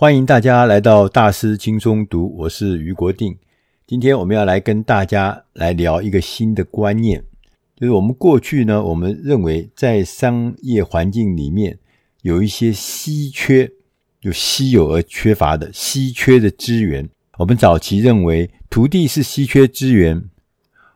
欢迎大家来到大师轻松读，我是余国定。今天我们要来跟大家来聊一个新的观念，就是我们过去呢，我们认为在商业环境里面有一些稀缺，有稀有而缺乏的稀缺的资源。我们早期认为土地是稀缺资源，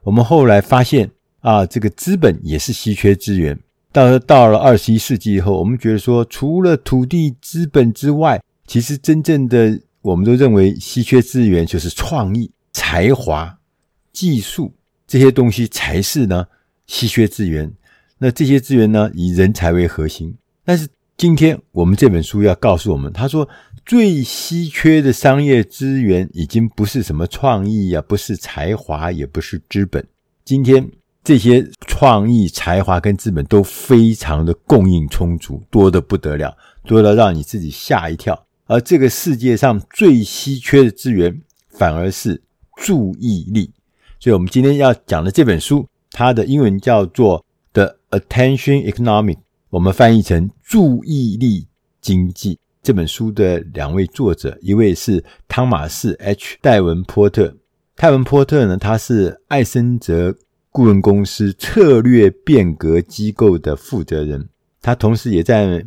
我们后来发现啊，这个资本也是稀缺资源。到到了二十一世纪以后，我们觉得说，除了土地、资本之外，其实，真正的我们都认为稀缺资源就是创意、才华、技术这些东西才是呢稀缺资源。那这些资源呢，以人才为核心。但是今天我们这本书要告诉我们，他说最稀缺的商业资源已经不是什么创意呀，不是才华，也不是资本。今天这些创意、才华跟资本都非常的供应充足，多得不得了，多得让你自己吓一跳。而这个世界上最稀缺的资源，反而是注意力。所以，我们今天要讲的这本书，它的英文叫做《The Attention Economic》，我们翻译成“注意力经济”。这本书的两位作者，一位是汤马士 ·H· 戴文波特。戴文波特呢，他是艾森哲顾问公司策略变革机构的负责人，他同时也在。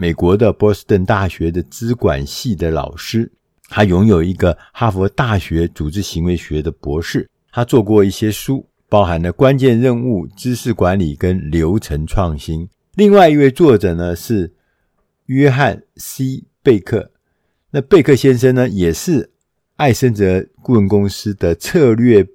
美国的波士顿大学的资管系的老师，他拥有一个哈佛大学组织行为学的博士。他做过一些书，包含了关键任务、知识管理跟流程创新。另外一位作者呢是约翰 ·C· 贝克。那贝克先生呢，也是艾森哲顾问公司的策略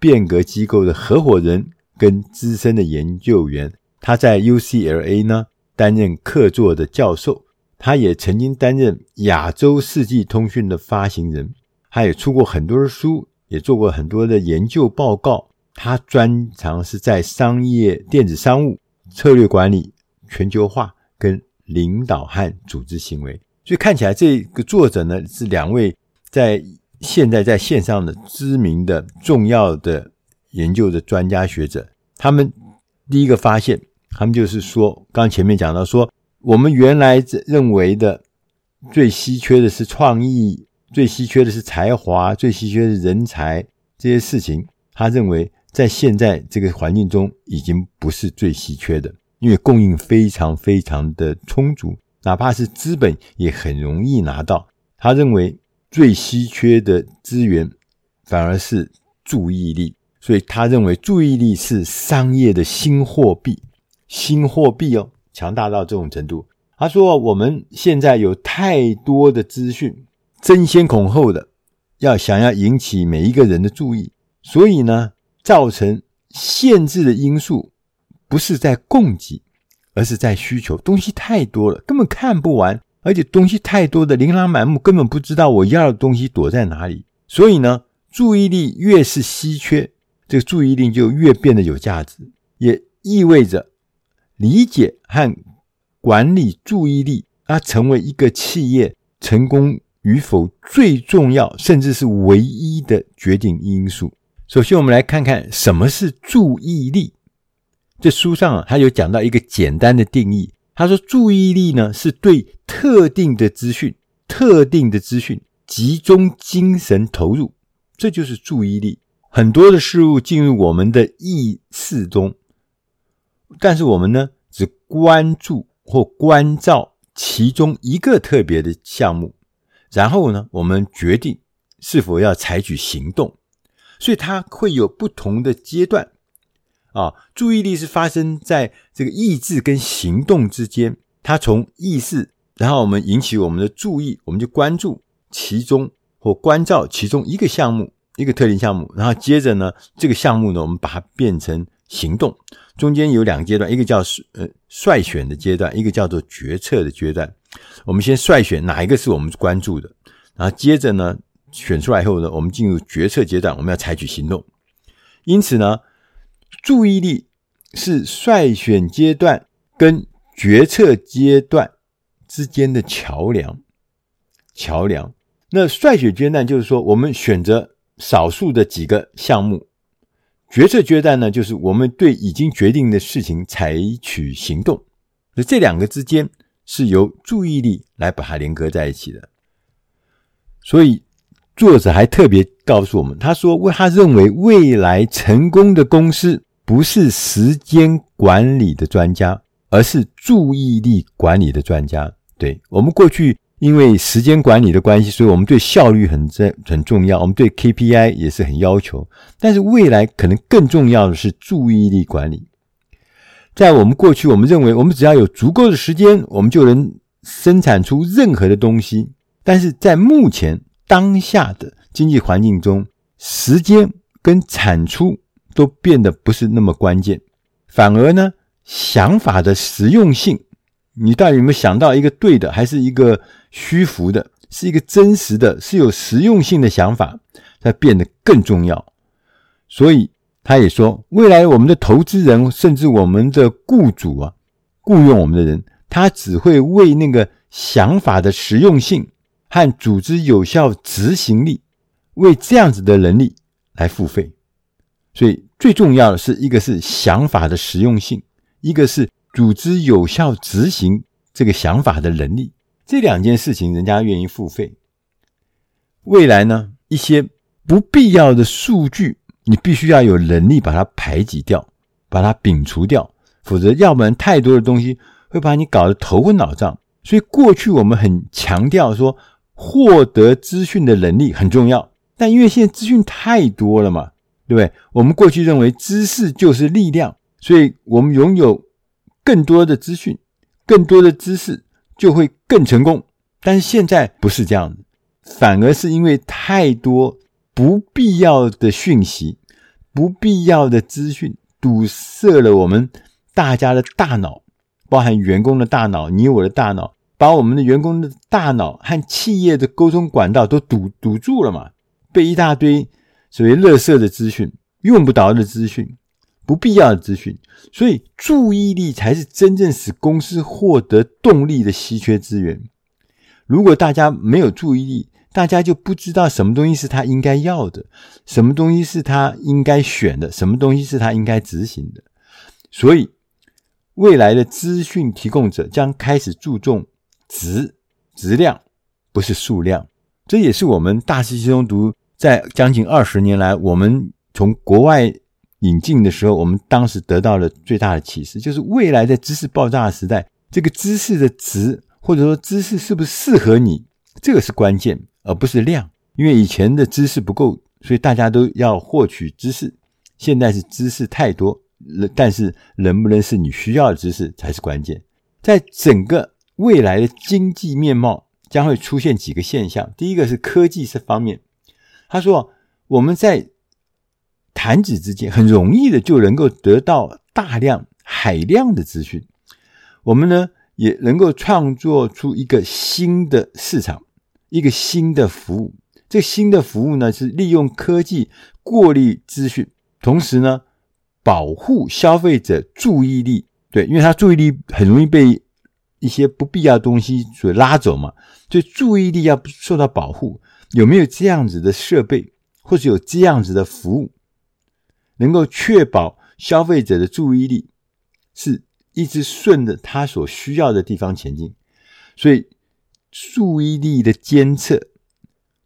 变革机构的合伙人跟资深的研究员。他在 UCLA 呢。担任客座的教授，他也曾经担任亚洲世纪通讯的发行人，他也出过很多的书，也做过很多的研究报告。他专长是在商业、电子商务、策略管理、全球化跟领导和组织行为。所以看起来，这个作者呢是两位在现在在线上的知名的、重要的研究的专家学者。他们第一个发现。他们就是说，刚前面讲到说，我们原来认为的最稀缺的是创意，最稀缺的是才华，最稀缺的人才这些事情，他认为在现在这个环境中已经不是最稀缺的，因为供应非常非常的充足，哪怕是资本也很容易拿到。他认为最稀缺的资源反而是注意力，所以他认为注意力是商业的新货币。新货币哦，强大到这种程度。他说：“我们现在有太多的资讯，争先恐后的要想要引起每一个人的注意，所以呢，造成限制的因素不是在供给，而是在需求。东西太多了，根本看不完，而且东西太多的琳琅满目，根本不知道我要的东西躲在哪里。所以呢，注意力越是稀缺，这个注意力就越变得有价值，也意味着。”理解和管理注意力，它成为一个企业成功与否最重要，甚至是唯一的决定因素。首先，我们来看看什么是注意力。这书上啊，他有讲到一个简单的定义。他说，注意力呢，是对特定的资讯、特定的资讯集中精神投入，这就是注意力。很多的事物进入我们的意识中。但是我们呢，只关注或关照其中一个特别的项目，然后呢，我们决定是否要采取行动。所以它会有不同的阶段啊。注意力是发生在这个意志跟行动之间。它从意识，然后我们引起我们的注意，我们就关注其中或关照其中一个项目，一个特定项目，然后接着呢，这个项目呢，我们把它变成行动。中间有两个阶段，一个叫呃筛选的阶段，一个叫做决策的阶段。我们先筛选哪一个是我们关注的，然后接着呢，选出来以后呢，我们进入决策阶段，我们要采取行动。因此呢，注意力是筛选阶段跟决策阶段之间的桥梁。桥梁。那筛选阶段就是说，我们选择少数的几个项目。决策阶段呢，就是我们对已经决定的事情采取行动，那这两个之间是由注意力来把它连合在一起的。所以作者还特别告诉我们，他说：“为他认为未来成功的公司不是时间管理的专家，而是注意力管理的专家。”对，我们过去。因为时间管理的关系，所以我们对效率很重很重要，我们对 KPI 也是很要求。但是未来可能更重要的是注意力管理。在我们过去，我们认为我们只要有足够的时间，我们就能生产出任何的东西。但是在目前当下的经济环境中，时间跟产出都变得不是那么关键，反而呢，想法的实用性。你到底有没有想到一个对的，还是一个虚浮的，是一个真实的，是有实用性的想法，它变得更重要。所以他也说，未来我们的投资人，甚至我们的雇主啊，雇佣我们的人，他只会为那个想法的实用性和组织有效执行力，为这样子的能力来付费。所以最重要的是一个是想法的实用性，一个是。组织有效执行这个想法的能力，这两件事情人家愿意付费。未来呢，一些不必要的数据，你必须要有能力把它排挤掉，把它摒除掉，否则要不然太多的东西会把你搞得头昏脑胀。所以过去我们很强调说，获得资讯的能力很重要，但因为现在资讯太多了嘛，对不对？我们过去认为知识就是力量，所以我们拥有。更多的资讯，更多的知识就会更成功。但是现在不是这样的，反而是因为太多不必要的讯息、不必要的资讯堵塞了我们大家的大脑，包含员工的大脑、你我的大脑，把我们的员工的大脑和企业的沟通管道都堵堵住了嘛？被一大堆所谓垃圾的资讯、用不着的资讯。不必要的资讯，所以注意力才是真正使公司获得动力的稀缺资源。如果大家没有注意力，大家就不知道什么东西是他应该要的，什么东西是他应该选的，什么东西是他应该执行的。所以，未来的资讯提供者将开始注重质、质量，不是数量。这也是我们大师轻松读在将近二十年来，我们从国外。引进的时候，我们当时得到了最大的启示，就是未来在知识爆炸的时代，这个知识的值，或者说知识是不是适合你，这个是关键，而不是量。因为以前的知识不够，所以大家都要获取知识。现在是知识太多，但是能不能是你需要的知识才是关键。在整个未来的经济面貌将会出现几个现象，第一个是科技这方面，他说我们在。弹指之间，很容易的就能够得到大量海量的资讯。我们呢，也能够创作出一个新的市场，一个新的服务。这新的服务呢，是利用科技过滤资讯，同时呢，保护消费者注意力。对，因为他注意力很容易被一些不必要东西所拉走嘛，所以注意力要受到保护。有没有这样子的设备，或者有这样子的服务？能够确保消费者的注意力是一直顺着他所需要的地方前进，所以注意力的监测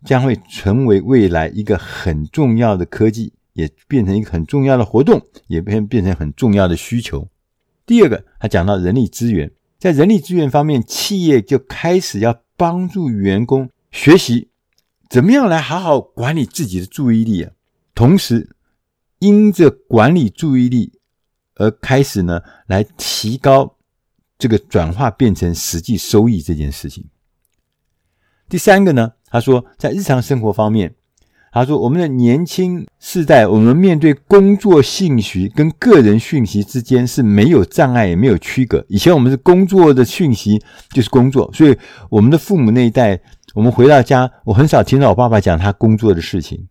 将会成为未来一个很重要的科技，也变成一个很重要的活动，也变变成很重要的需求。第二个，他讲到人力资源，在人力资源方面，企业就开始要帮助员工学习怎么样来好好管理自己的注意力啊，同时。因着管理注意力而开始呢，来提高这个转化变成实际收益这件事情。第三个呢，他说在日常生活方面，他说我们的年轻世代，我们面对工作信息跟个人讯息之间是没有障碍也没有区隔。以前我们是工作的讯息就是工作，所以我们的父母那一代，我们回到家，我很少听到我爸爸讲他工作的事情。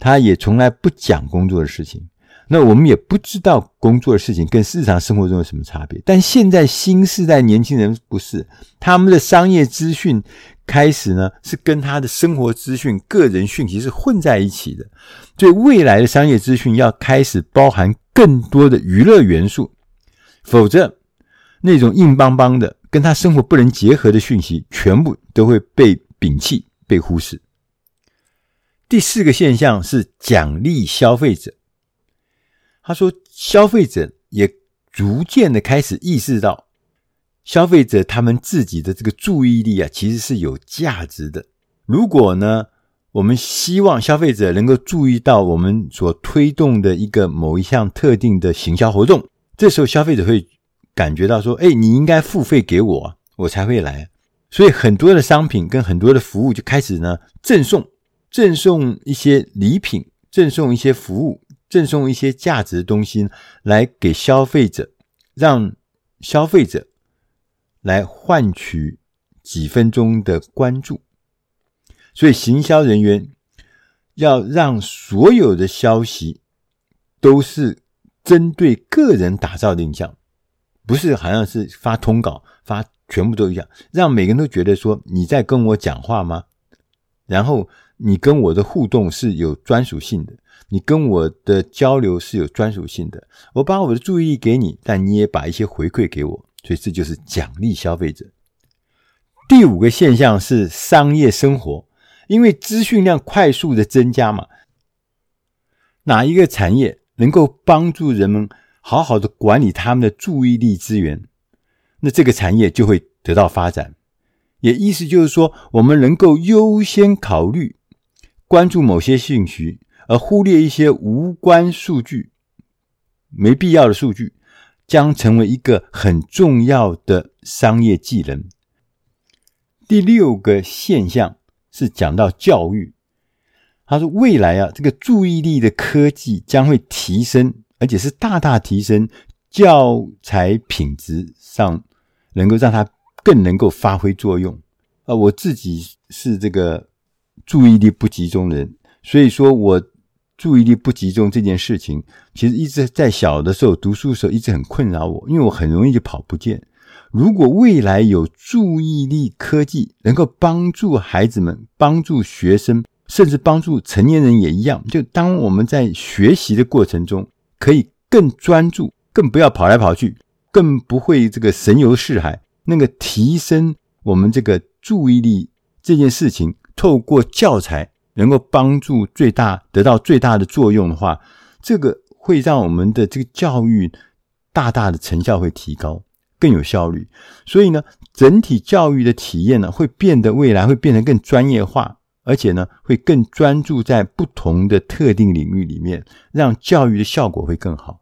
他也从来不讲工作的事情，那我们也不知道工作的事情跟日常生活中有什么差别。但现在新世代年轻人不是，他们的商业资讯开始呢，是跟他的生活资讯、个人讯息是混在一起的。所以未来的商业资讯要开始包含更多的娱乐元素，否则那种硬邦邦的跟他生活不能结合的讯息，全部都会被摒弃、被忽视。第四个现象是奖励消费者。他说，消费者也逐渐的开始意识到，消费者他们自己的这个注意力啊，其实是有价值的。如果呢，我们希望消费者能够注意到我们所推动的一个某一项特定的行销活动，这时候消费者会感觉到说：“哎，你应该付费给我，我才会来。”所以很多的商品跟很多的服务就开始呢赠送，赠送一些礼品，赠送一些服务，赠送一些价值的东西来给消费者，让消费者来换取几分钟的关注。所以，行销人员要让所有的消息都是针对个人打造的印象，不是好像是发通稿发全部都一样，让每个人都觉得说你在跟我讲话吗？然后你跟我的互动是有专属性的，你跟我的交流是有专属性的。我把我的注意力给你，但你也把一些回馈给我，所以这就是奖励消费者。第五个现象是商业生活。因为资讯量快速的增加嘛，哪一个产业能够帮助人们好好的管理他们的注意力资源，那这个产业就会得到发展。也意思就是说，我们能够优先考虑关注某些兴趣，而忽略一些无关数据、没必要的数据，将成为一个很重要的商业技能。第六个现象。是讲到教育，他说未来啊，这个注意力的科技将会提升，而且是大大提升教材品质上，能够让它更能够发挥作用。啊，我自己是这个注意力不集中的人，所以说我注意力不集中这件事情，其实一直在小的时候读书的时候一直很困扰我，因为我很容易就跑不见。如果未来有注意力科技能够帮助孩子们、帮助学生，甚至帮助成年人也一样，就当我们在学习的过程中，可以更专注，更不要跑来跑去，更不会这个神游四海，那个提升我们这个注意力这件事情，透过教材能够帮助最大得到最大的作用的话，这个会让我们的这个教育大大的成效会提高。更有效率，所以呢，整体教育的体验呢，会变得未来会变得更专业化，而且呢，会更专注在不同的特定领域里面，让教育的效果会更好。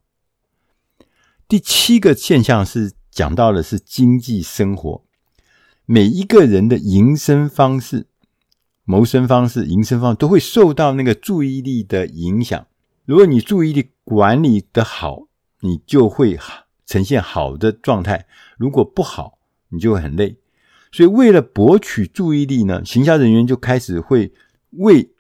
第七个现象是讲到的是经济生活，每一个人的营生方式、谋生方式、营生方式都会受到那个注意力的影响。如果你注意力管理得好，你就会。呈现好的状态，如果不好，你就会很累。所以，为了博取注意力呢，行销人员就开始会为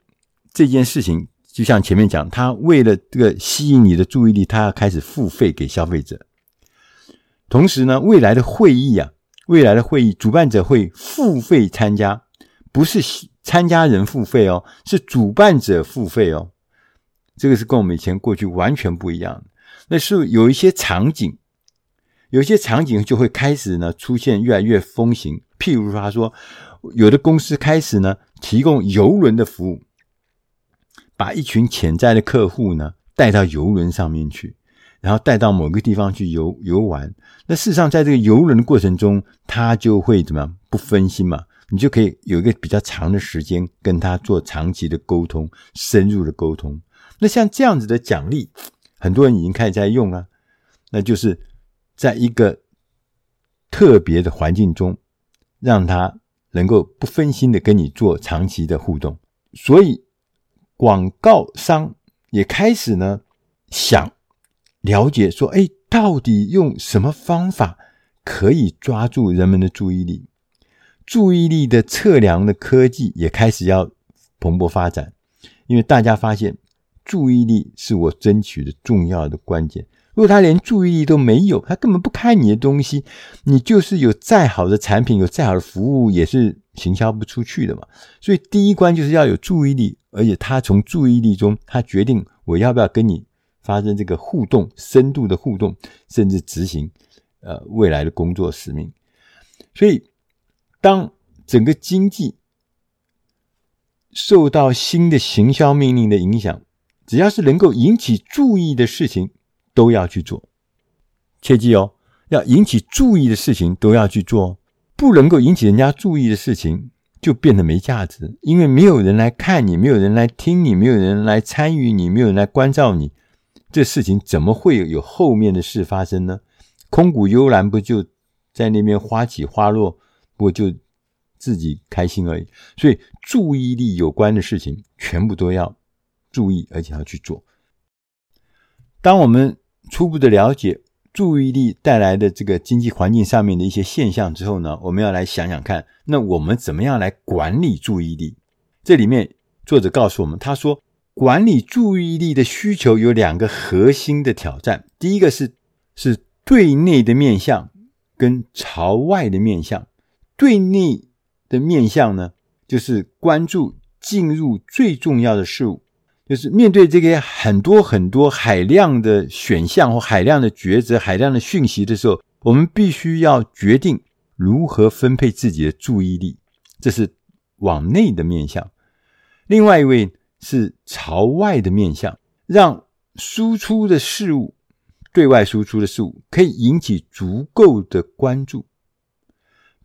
这件事情，就像前面讲，他为了这个吸引你的注意力，他要开始付费给消费者。同时呢，未来的会议啊，未来的会议主办者会付费参加，不是参加人付费哦，是主办者付费哦。这个是跟我们以前过去完全不一样。那是有一些场景。有一些场景就会开始呢出现越来越风行，譬如说，他说有的公司开始呢提供游轮的服务，把一群潜在的客户呢带到游轮上面去，然后带到某个地方去游游玩。那事实上，在这个游轮的过程中，他就会怎么样不分心嘛？你就可以有一个比较长的时间跟他做长期的沟通、深入的沟通。那像这样子的奖励，很多人已经开始在用了，那就是。在一个特别的环境中，让他能够不分心的跟你做长期的互动，所以广告商也开始呢想了解说，哎，到底用什么方法可以抓住人们的注意力？注意力的测量的科技也开始要蓬勃发展，因为大家发现注意力是我争取的重要的关键。如果他连注意力都没有，他根本不看你的东西，你就是有再好的产品，有再好的服务，也是行销不出去的嘛。所以第一关就是要有注意力，而且他从注意力中，他决定我要不要跟你发生这个互动，深度的互动，甚至执行呃未来的工作使命。所以当整个经济受到新的行销命令的影响，只要是能够引起注意的事情，都要去做。切记哦，要引起注意的事情都要去做，不能够引起人家注意的事情，就变得没价值，因为没有人来看你，没有人来听你，没有人来参与你，没有人来关照你，这事情怎么会有后面的事发生呢？空谷幽兰不就在那边花起花落，不过就自己开心而已。所以注意力有关的事情，全部都要注意，而且要去做。当我们初步的了解。注意力带来的这个经济环境上面的一些现象之后呢，我们要来想想看，那我们怎么样来管理注意力？这里面作者告诉我们，他说管理注意力的需求有两个核心的挑战，第一个是是对内的面向跟朝外的面向。对内的面向呢，就是关注进入最重要的事物。就是面对这个很多很多海量的选项或海量的抉择、海量的讯息的时候，我们必须要决定如何分配自己的注意力，这是往内的面向。另外一位是朝外的面向，让输出的事物、对外输出的事物可以引起足够的关注。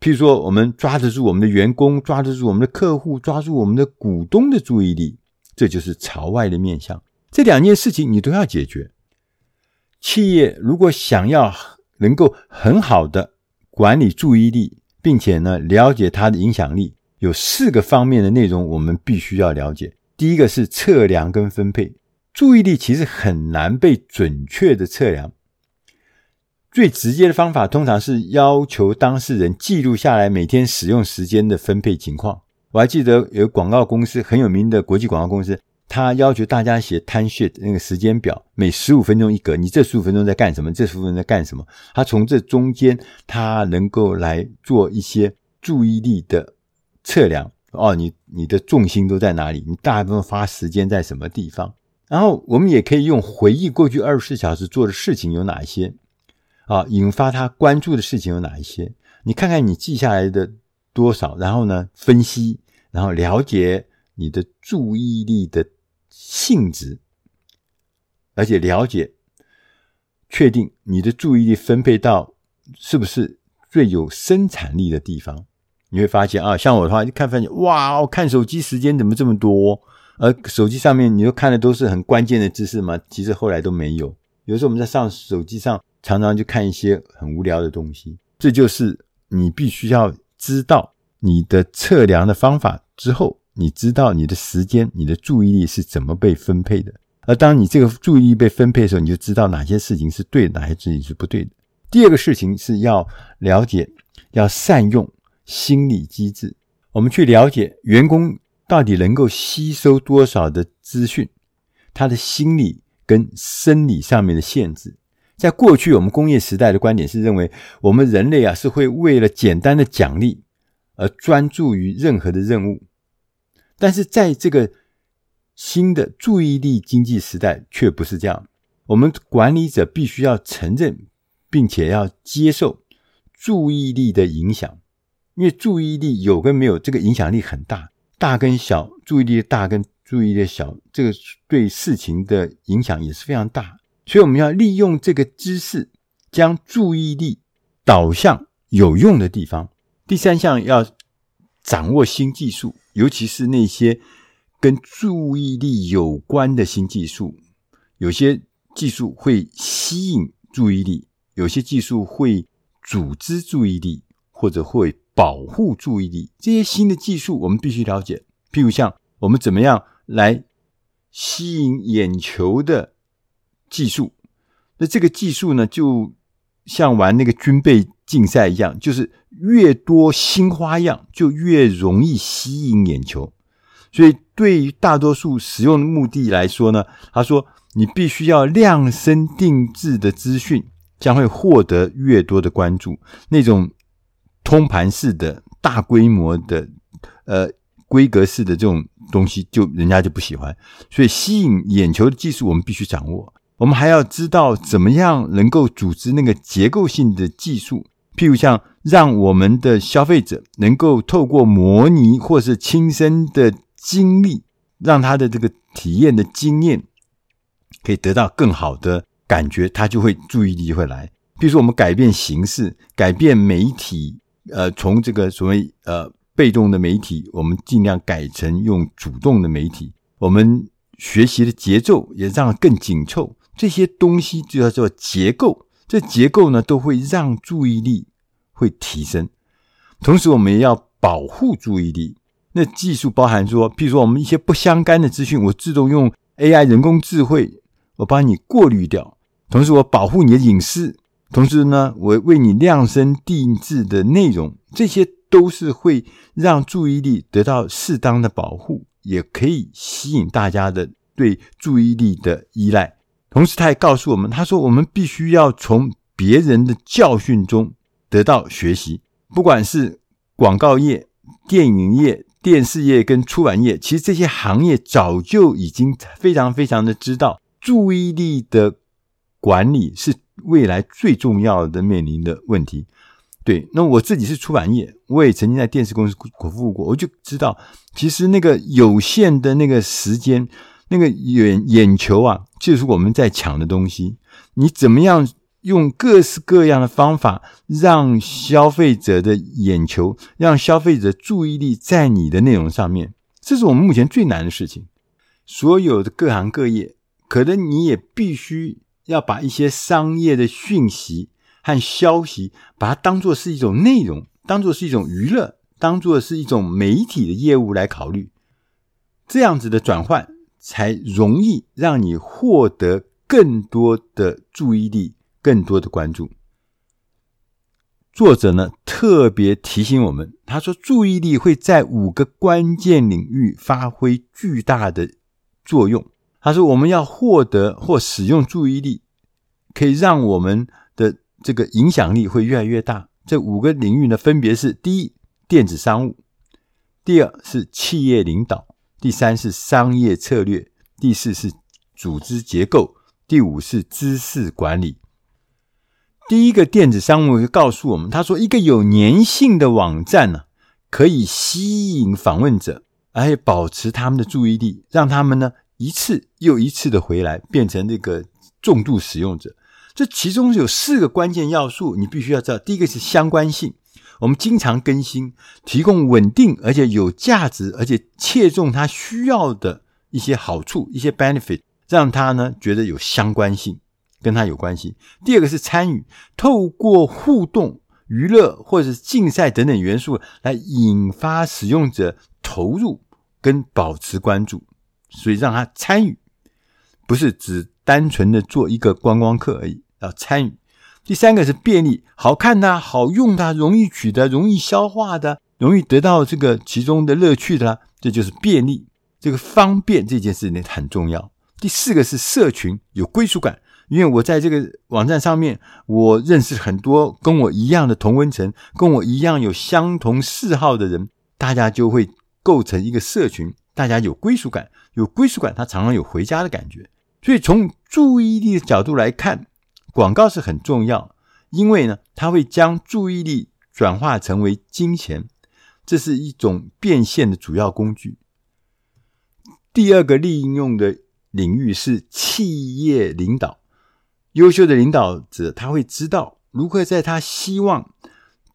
譬如说，我们抓得住我们的员工，抓得住我们的客户，抓住我们的股东的注意力。这就是朝外的面向，这两件事情你都要解决。企业如果想要能够很好的管理注意力，并且呢了解它的影响力，有四个方面的内容我们必须要了解。第一个是测量跟分配，注意力其实很难被准确的测量。最直接的方法通常是要求当事人记录下来每天使用时间的分配情况。我还记得有广告公司很有名的国际广告公司，他要求大家写 time sheet 那个时间表，每十五分钟一格，你这十五分钟在干什么？这十五分钟在干什么？他从这中间，他能够来做一些注意力的测量。哦，你你的重心都在哪里？你大部分花时间在什么地方？然后我们也可以用回忆过去二十四小时做的事情有哪一些啊，引发他关注的事情有哪一些？你看看你记下来的多少，然后呢，分析。然后了解你的注意力的性质，而且了解、确定你的注意力分配到是不是最有生产力的地方。你会发现啊，像我的话，一看发现哇，我看手机时间怎么这么多？而手机上面你又看的都是很关键的知识吗？其实后来都没有。有时候我们在上手机上，常常就看一些很无聊的东西。这就是你必须要知道你的测量的方法。之后，你知道你的时间、你的注意力是怎么被分配的。而当你这个注意力被分配的时候，你就知道哪些事情是对，哪些事情是不对的。第二个事情是要了解，要善用心理机制。我们去了解员工到底能够吸收多少的资讯，他的心理跟生理上面的限制。在过去，我们工业时代的观点是认为，我们人类啊是会为了简单的奖励。而专注于任何的任务，但是在这个新的注意力经济时代却不是这样。我们管理者必须要承认，并且要接受注意力的影响，因为注意力有跟没有，这个影响力很大，大跟小，注意力的大跟注意力的小，这个对事情的影响也是非常大。所以我们要利用这个知识，将注意力导向有用的地方。第三项要掌握新技术，尤其是那些跟注意力有关的新技术。有些技术会吸引注意力，有些技术会组织注意力，或者会保护注意力。这些新的技术我们必须了解。譬如像我们怎么样来吸引眼球的技术，那这个技术呢，就像玩那个军备竞赛一样，就是越多新花样，就越容易吸引眼球。所以，对于大多数使用的目的来说呢，他说，你必须要量身定制的资讯，将会获得越多的关注。那种通盘式的大规模的、呃规格式的这种东西，就人家就不喜欢。所以，吸引眼球的技术，我们必须掌握。我们还要知道怎么样能够组织那个结构性的技术，譬如像让我们的消费者能够透过模拟或是亲身的经历，让他的这个体验的经验可以得到更好的感觉，他就会注意力会来。比如说，我们改变形式，改变媒体，呃，从这个所谓呃被动的媒体，我们尽量改成用主动的媒体。我们学习的节奏也让更紧凑，这些东西就叫做结构。这结构呢，都会让注意力会提升。同时，我们也要保护注意力。那技术包含说，譬如说，我们一些不相干的资讯，我自动用 AI 人工智慧，我帮你过滤掉。同时，我保护你的隐私。同时呢，我为你量身定制的内容，这些都是会让注意力得到适当的保护，也可以吸引大家的对注意力的依赖。同时，他也告诉我们，他说我们必须要从别人的教训中得到学习，不管是广告业、电影业、电视业跟出版业，其实这些行业早就已经非常非常的知道，注意力的管理是未来最重要的面临的问题。对，那我自己是出版业，我也曾经在电视公司服务过，我就知道，其实那个有限的那个时间。那个眼眼球啊，就是我们在抢的东西。你怎么样用各式各样的方法，让消费者的眼球，让消费者注意力在你的内容上面？这是我们目前最难的事情。所有的各行各业，可能你也必须要把一些商业的讯息和消息，把它当做是一种内容，当做是一种娱乐，当做是一种媒体的业务来考虑。这样子的转换。才容易让你获得更多的注意力，更多的关注。作者呢，特别提醒我们，他说注意力会在五个关键领域发挥巨大的作用。他说我们要获得或使用注意力，可以让我们的这个影响力会越来越大。这五个领域呢，分别是：第一，电子商务；第二是企业领导。第三是商业策略，第四是组织结构，第五是知识管理。第一个电子商务会告诉我们，他说一个有粘性的网站呢，可以吸引访问者，而且保持他们的注意力，让他们呢一次又一次的回来，变成这个重度使用者。这其中有四个关键要素，你必须要知道。第一个是相关性。我们经常更新，提供稳定而且有价值，而且切中他需要的一些好处、一些 benefit，让他呢觉得有相关性，跟他有关系。第二个是参与，透过互动、娱乐或者是竞赛等等元素来引发使用者投入跟保持关注，所以让他参与，不是只单纯的做一个观光客而已，要参与。第三个是便利，好看的、好用的、容易取得、容易消化的、容易得到这个其中的乐趣的，这就是便利。这个方便这件事情很重要。第四个是社群，有归属感，因为我在这个网站上面，我认识很多跟我一样的同温层，跟我一样有相同嗜好的人，大家就会构成一个社群，大家有归属感，有归属感，他常常有回家的感觉。所以从注意力的角度来看。广告是很重要，因为呢，它会将注意力转化成为金钱，这是一种变现的主要工具。第二个利用的领域是企业领导，优秀的领导者他会知道如何在他希望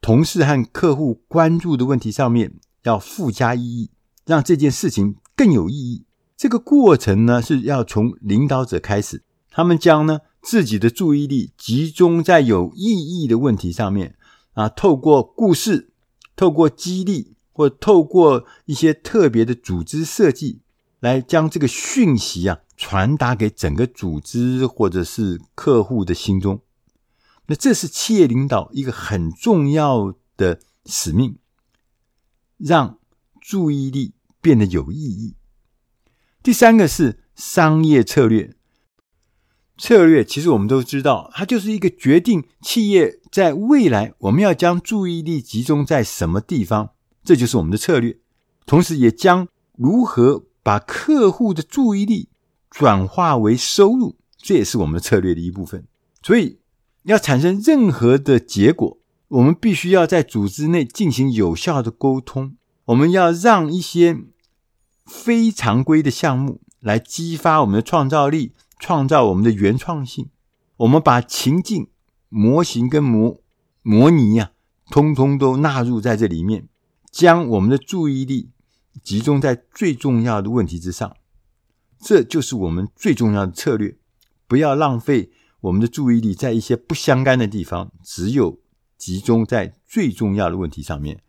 同事和客户关注的问题上面要附加意义，让这件事情更有意义。这个过程呢，是要从领导者开始，他们将呢。自己的注意力集中在有意义的问题上面啊，透过故事，透过激励，或透过一些特别的组织设计，来将这个讯息啊传达给整个组织或者是客户的心中。那这是企业领导一个很重要的使命，让注意力变得有意义。第三个是商业策略。策略其实我们都知道，它就是一个决定企业在未来我们要将注意力集中在什么地方，这就是我们的策略。同时，也将如何把客户的注意力转化为收入，这也是我们的策略的一部分。所以，要产生任何的结果，我们必须要在组织内进行有效的沟通。我们要让一些非常规的项目来激发我们的创造力，创造我们的原创性。我们把情境、模型跟模模拟呀、啊，通通都纳入在这里面，将我们的注意力集中在最重要的问题之上。这就是我们最重要的策略，不要浪费我们的注意力在一些不相干的地方，只有集中在最重要的问题上面。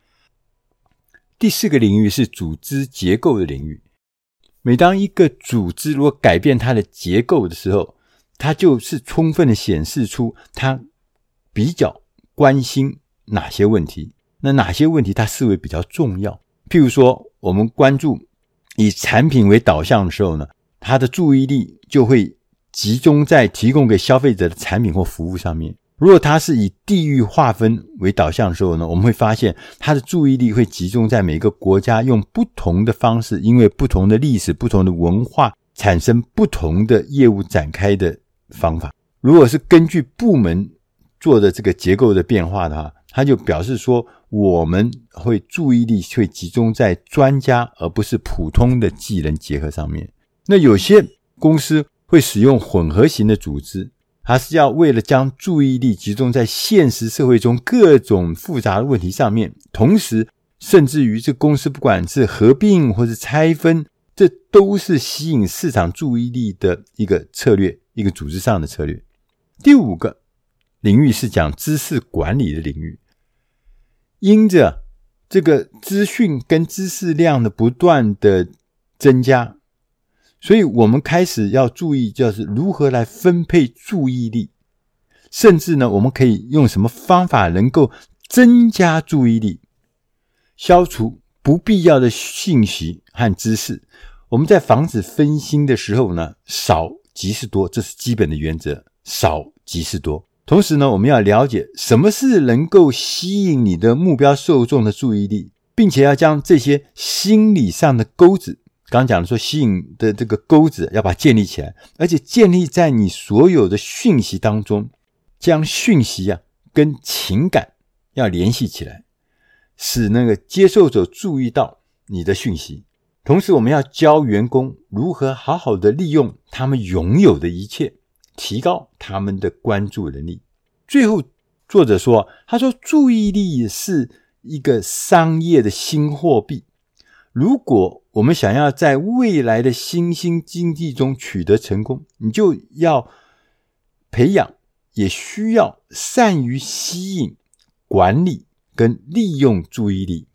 第四个领域是组织结构的领域。每当一个组织如果改变它的结构的时候，它就是充分的显示出它比较关心哪些问题，那哪些问题它视为比较重要。譬如说，我们关注以产品为导向的时候呢，他的注意力就会集中在提供给消费者的产品或服务上面。如果他是以地域划分为导向的时候呢，我们会发现他的注意力会集中在每个国家用不同的方式，因为不同的历史、不同的文化，产生不同的业务展开的方法。如果是根据部门做的这个结构的变化的话，它就表示说，我们会注意力会集中在专家而不是普通的技能结合上面。那有些公司会使用混合型的组织，还是要为了将注意力集中在现实社会中各种复杂的问题上面，同时甚至于这公司不管是合并或是拆分，这都是吸引市场注意力的一个策略，一个组织上的策略。第五个领域是讲知识管理的领域，因着这个资讯跟知识量的不断的增加。所以，我们开始要注意，就是如何来分配注意力，甚至呢，我们可以用什么方法能够增加注意力，消除不必要的信息和知识。我们在防止分心的时候呢，少即是多，这是基本的原则，少即是多。同时呢，我们要了解什么是能够吸引你的目标受众的注意力，并且要将这些心理上的钩子。刚讲的说，吸引的这个钩子要把它建立起来，而且建立在你所有的讯息当中，将讯息啊跟情感要联系起来，使那个接受者注意到你的讯息。同时，我们要教员工如何好好的利用他们拥有的一切，提高他们的关注能力。最后，作者说，他说，注意力是一个商业的新货币。如果我们想要在未来的新兴经济中取得成功，你就要培养，也需要善于吸引、管理跟利用注意力。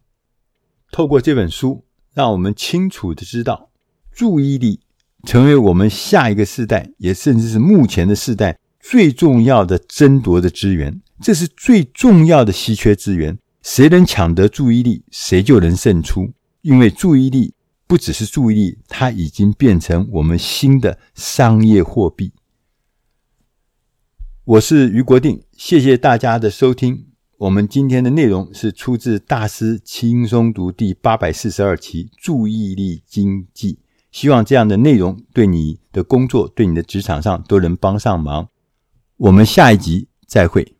透过这本书，让我们清楚的知道，注意力成为我们下一个世代，也甚至是目前的世代最重要的争夺的资源。这是最重要的稀缺资源，谁能抢得注意力，谁就能胜出。因为注意力不只是注意力，它已经变成我们新的商业货币。我是于国定，谢谢大家的收听。我们今天的内容是出自《大师轻松读》第八百四十二期《注意力经济》，希望这样的内容对你的工作、对你的职场上都能帮上忙。我们下一集再会。